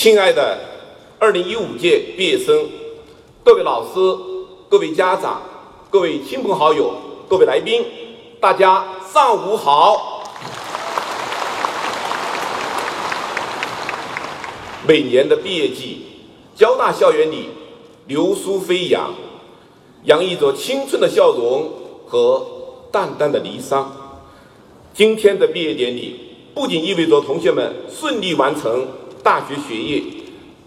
亲爱的二零一五届毕业生，各位老师、各位家长、各位亲朋好友、各位来宾，大家上午好。每年的毕业季，交大校园里流苏飞扬，洋溢着青春的笑容和淡淡的离殇。今天的毕业典礼。不仅意味着同学们顺利完成大学学业，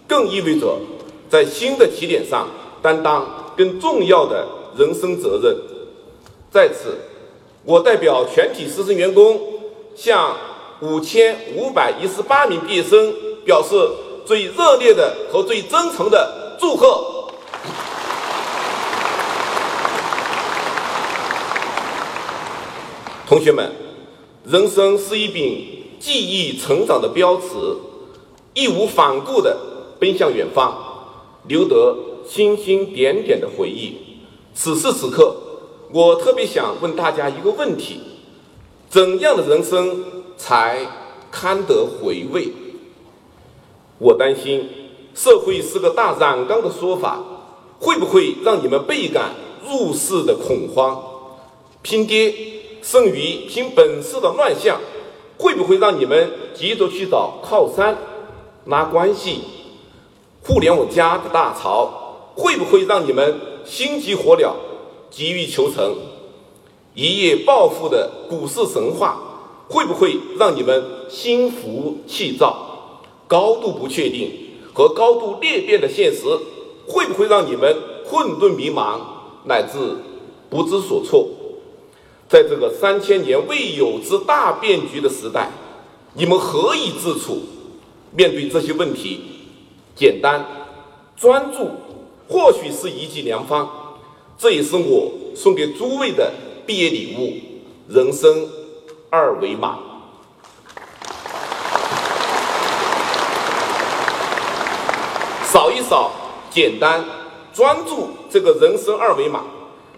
更意味着在新的起点上担当更重要的人生责任。在此，我代表全体师生员工，向五千五百一十八名毕业生表示最热烈的和最真诚的祝贺。同学们，人生是一柄。记忆成长的标尺，义无反顾地奔向远方，留得星星点点的回忆。此时此刻，我特别想问大家一个问题：怎样的人生才堪得回味？我担心，社会是个大染缸的说法，会不会让你们倍感入世的恐慌？拼爹胜于拼本事的乱象。会不会让你们急着去找靠山、拉关系？互联网加的大潮会不会让你们心急火燎、急于求成？一夜暴富的股市神话会不会让你们心浮气躁？高度不确定和高度裂变的现实会不会让你们混沌迷茫乃至不知所措？在这个三千年未有之大变局的时代，你们何以自处？面对这些问题，简单、专注，或许是一剂良方。这也是我送给诸位的毕业礼物——人生二维码。扫一扫，简单、专注，这个人生二维码。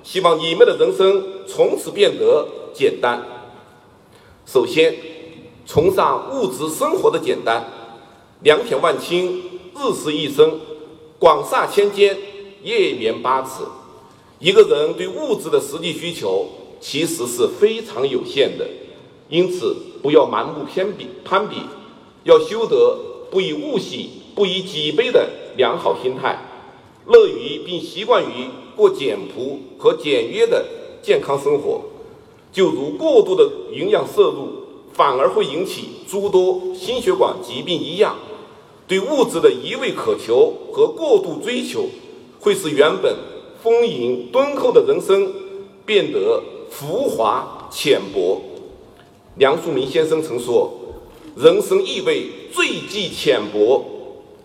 希望你们的人生从此变得简单。首先，崇尚物质生活的简单，良田万顷，日食一升，广厦千间，夜眠八尺。一个人对物质的实际需求其实是非常有限的，因此不要盲目偏比攀比，要修得不以物喜，不以己悲的良好心态，乐于并习惯于。过简朴和简约的健康生活，就如过度的营养摄入反而会引起诸多心血管疾病一样，对物质的一味渴求和过度追求，会使原本丰盈敦厚的人生变得浮华浅薄。梁漱溟先生曾说：“人生意味最忌浅薄，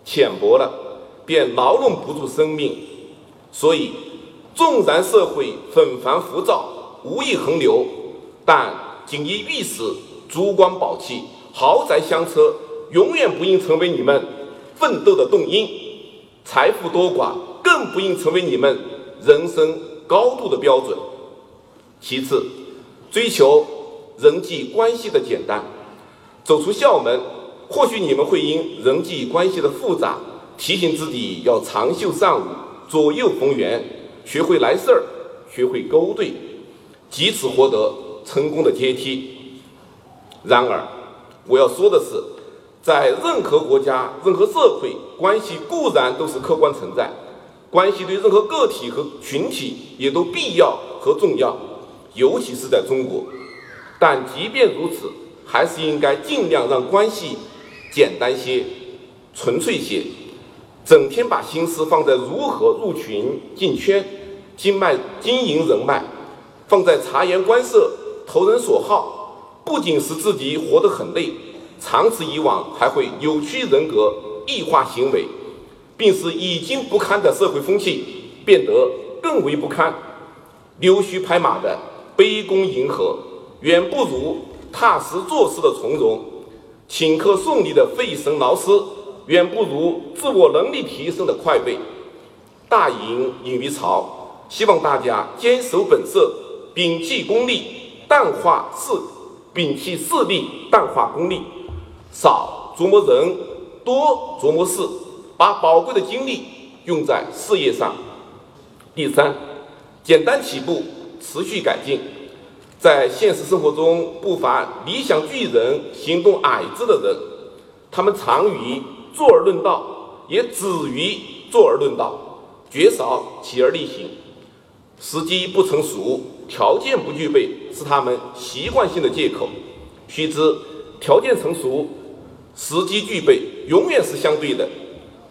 浅薄了便牢笼不住生命。”所以。纵然社会纷繁浮躁、物欲横流，但锦衣玉食、珠光宝气、豪宅香车，永远不应成为你们奋斗的动因；财富多寡更不应成为你们人生高度的标准。其次，追求人际关系的简单。走出校门，或许你们会因人际关系的复杂，提醒自己要长袖善舞、左右逢源。学会来事儿，学会勾兑，即此获得成功的阶梯。然而，我要说的是，在任何国家、任何社会，关系固然都是客观存在，关系对任何个体和群体也都必要和重要，尤其是在中国。但即便如此，还是应该尽量让关系简单些、纯粹些。整天把心思放在如何入群进圈、经脉经营人脉，放在察言观色、投人所好，不仅使自己活得很累，长此以往还会扭曲人格、异化行为，并使已经不堪的社会风气变得更为不堪。溜须拍马的卑躬迎合，远不如踏实做事的从容；请客送礼的费神劳思。远不如自我能力提升的快慰。大隐隐于朝，希望大家坚守本色，摒弃功利，淡化势；摒弃势利，淡化功利，少琢磨人，多琢磨事，把宝贵的精力用在事业上。第三，简单起步，持续改进。在现实生活中，不乏理想巨人、行动矮子的人，他们常于坐而论道，也止于坐而论道，绝少起而立行。时机不成熟，条件不具备，是他们习惯性的借口。须知，条件成熟、时机具备，永远是相对的。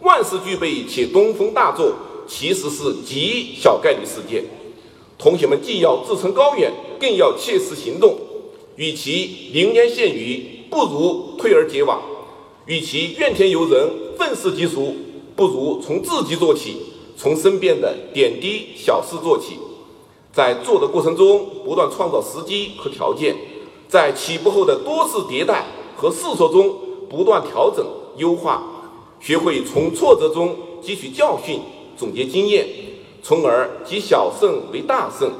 万事俱备且东风大作，其实是极小概率事件。同学们既要志存高远，更要切实行动。与其临渊羡鱼，不如退而结网；与其怨天尤人、愤世嫉俗，不如从自己做起。从身边的点滴小事做起，在做的过程中不断创造时机和条件，在起步后的多次迭代和试错中不断调整优化，学会从挫折中汲取教训，总结经验，从而集小胜为大胜，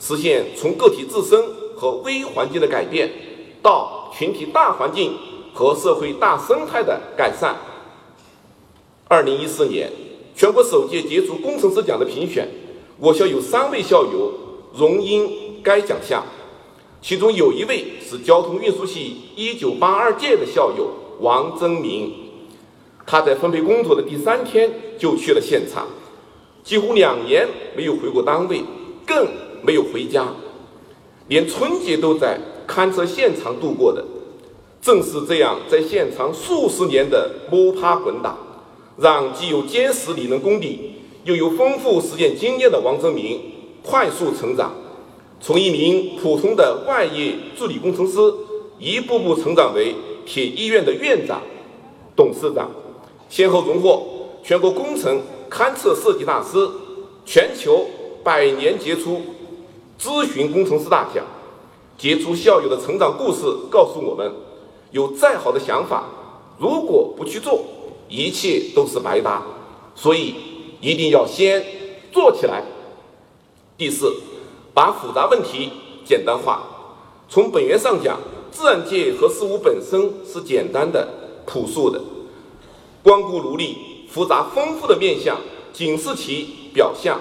实现从个体自身和微环境的改变到群体大环境和社会大生态的改善。二零一四年。全国首届杰出工程师奖的评选，我校有三位校友荣膺该奖项，其中有一位是交通运输系1982届的校友王增明。他在分配工作的第三天就去了现场，几乎两年没有回过单位，更没有回家，连春节都在勘测现场度过的。正是这样，在现场数十年的摸爬滚打。让既有坚实理论功底，又有丰富实践经验的王增明快速成长，从一名普通的外业助理工程师，一步步成长为铁医院的院长、董事长，先后荣获全国工程勘测设计大师、全球百年杰出咨询工程师大奖。杰出校友的成长故事告诉我们：有再好的想法，如果不去做。一切都是白搭，所以一定要先做起来。第四，把复杂问题简单化。从本源上讲，自然界和事物本身是简单的、朴素的。光顾努力，复杂丰富的面相，仅是其表象。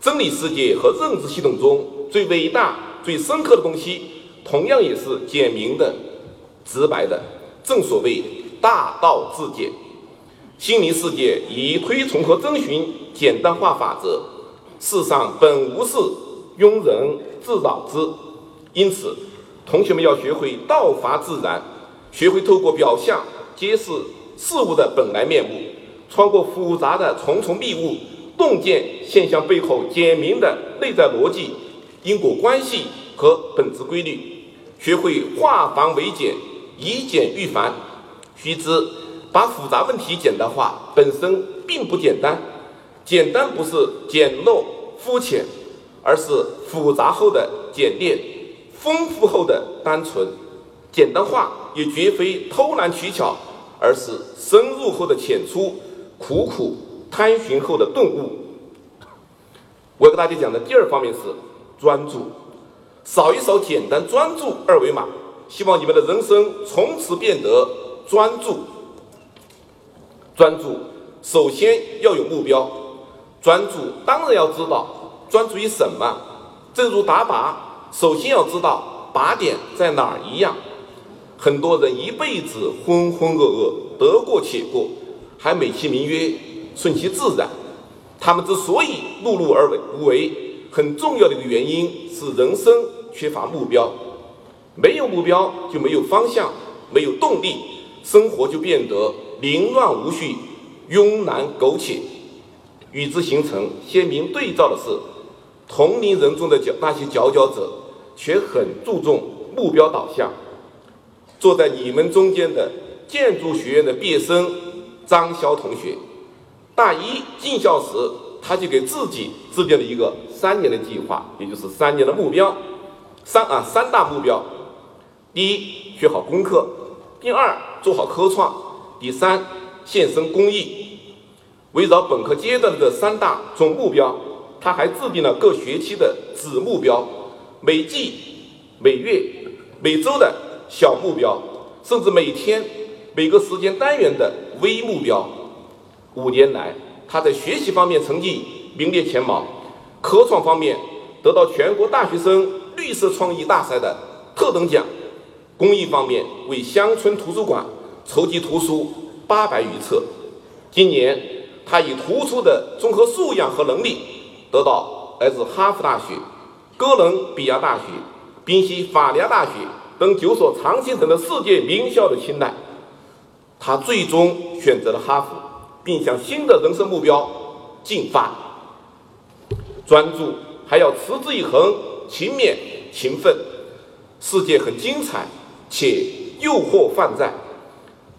真理世界和认知系统中最伟大、最深刻的东西，同样也是简明的、直白的。正所谓大道至简。心灵世界以推崇和遵循简单化法则，世上本无事，庸人自扰之。因此，同学们要学会道法自然，学会透过表象揭示事物的本来面目，穿过复杂的重重密雾，洞见现象背后简明的内在逻辑、因果关系和本质规律，学会化繁为简，以简驭繁。须知。把复杂问题简单化本身并不简单，简单不是简陋肤浅，而是复杂后的简练，丰富后的单纯。简单化也绝非偷懒取巧，而是深入后的浅出，苦苦探寻后的顿悟。我给大家讲的第二方面是专注，扫一扫简单专注二维码，希望你们的人生从此变得专注。专注，首先要有目标。专注当然要知道专注于什么。正如打靶，首先要知道靶点在哪儿一样。很多人一辈子浑浑噩噩，得过且过，还美其名曰顺其自然。他们之所以碌碌而为无为，很重要的一个原因是人生缺乏目标。没有目标就没有方向，没有动力，生活就变得。凌乱无序、慵懒苟且，与之形成鲜明对照的是，同龄人中的佼那些佼佼者，却很注重目标导向。坐在你们中间的建筑学院的毕业生张潇同学，大一进校时，他就给自己制定了一个三年的计划，也就是三年的目标，三啊三大目标：第一，学好功课；第二，做好科创。第三，献身公益。围绕本科阶段的三大总目标，他还制定了各学期的子目标，每季、每月、每周的小目标，甚至每天、每个时间单元的微目标。五年来，他在学习方面成绩名列前茅，科创方面得到全国大学生绿色创意大赛的特等奖，公益方面为乡村图书馆筹集图书八百余册。今年，他以突出的综合素养和能力，得到来自哈佛大学、哥伦比亚大学、宾夕法尼亚大学等九所常青藤的世界名校的青睐。他最终选择了哈佛，并向新的人生目标进发。专注还要持之以恒，勤勉勤奋。世界很精彩，且诱惑泛在。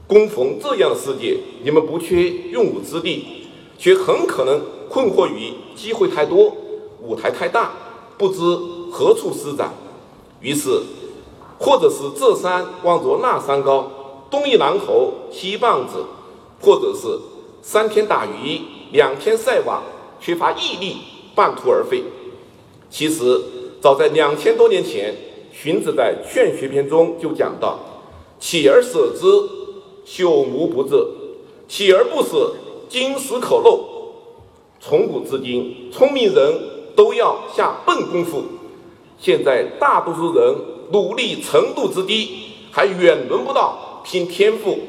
供逢这样的世界，你们不缺用武之地，却很可能困惑于机会太多、舞台太大，不知何处施展。于是，或者是这山望着那山高，东一榔头西一棒子，或者是三天打鱼两天晒网，缺乏毅力，半途而废。其实，早在两千多年前，荀子在《劝学篇》中就讲到：“起而舍之。”朽木不折，锲而不舍，金石可镂。从古至今，聪明人都要下笨功夫。现在大多数人努力程度之低，还远轮不到拼天赋。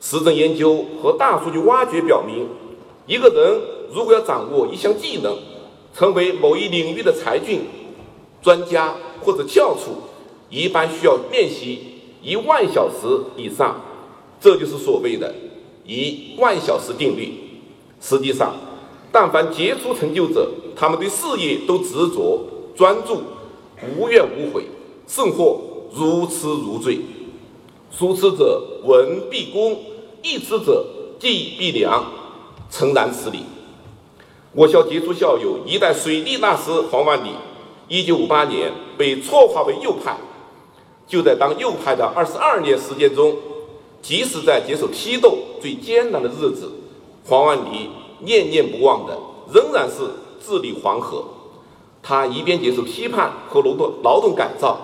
实证研究和大数据挖掘表明，一个人如果要掌握一项技能，成为某一领域的才俊、专家或者翘楚，一般需要练习一万小时以上。这就是所谓的“一万小时定律”。实际上，但凡杰出成就者，他们对事业都执着、专注、无怨无悔，甚或如痴如醉。书痴者文必工，艺痴者技必良，诚然此理。我校杰出校友一代水利大师黄万里，一九五八年被错划为右派，就在当右派的二十二年时间中。即使在接受批斗最艰难的日子，黄万里念念不忘的仍然是治理黄河。他一边接受批判和劳动劳动改造，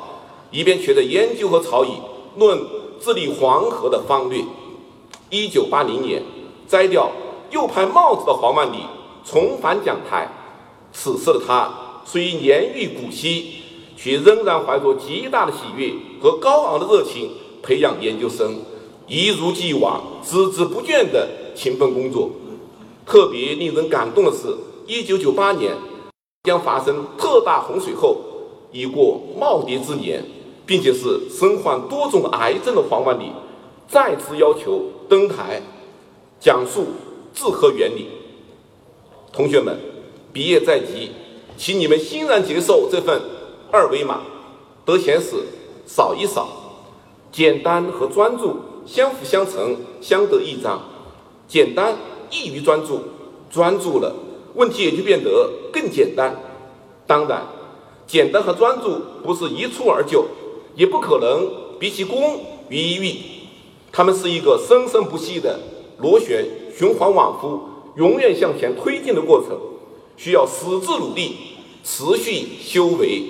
一边学着研究和草拟论治理黄河的方略。一九八零年，摘掉右派帽子的黄万里重返讲台。此时的他虽年逾古稀，却仍然怀着极大的喜悦和高昂的热情培养研究生。一如既往、孜孜不倦的勤奋工作。特别令人感动的是，一九九八年将发生特大洪水后，已过耄耋之年，并且是身患多种癌症的黄万里，再次要求登台讲述治河原理。同学们，毕业在即，请你们欣然接受这份二维码，得闲时扫一扫，简单和专注。相辅相成，相得益彰。简单易于专注，专注了，问题也就变得更简单。当然，简单和专注不是一蹴而就，也不可能比起功于一役。它们是一个生生不息的螺旋循环往复、永远向前推进的过程，需要矢志努力，持续修为。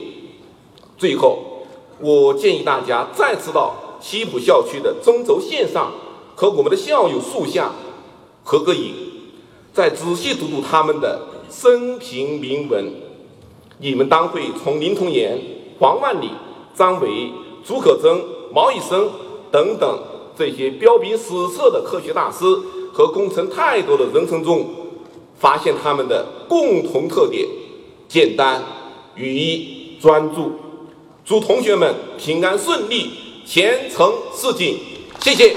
最后，我建议大家再次到。西浦校区的中轴线上，和我们的校友树下合个影，再仔细读读他们的生平铭文，你们当会从林童言、黄万里、张维、竺可桢、毛以生等等这些彪炳史册的科学大师和工程泰斗的人生中，发现他们的共同特点：简单、语意、专注。祝同学们平安顺利。前程似锦，谢谢。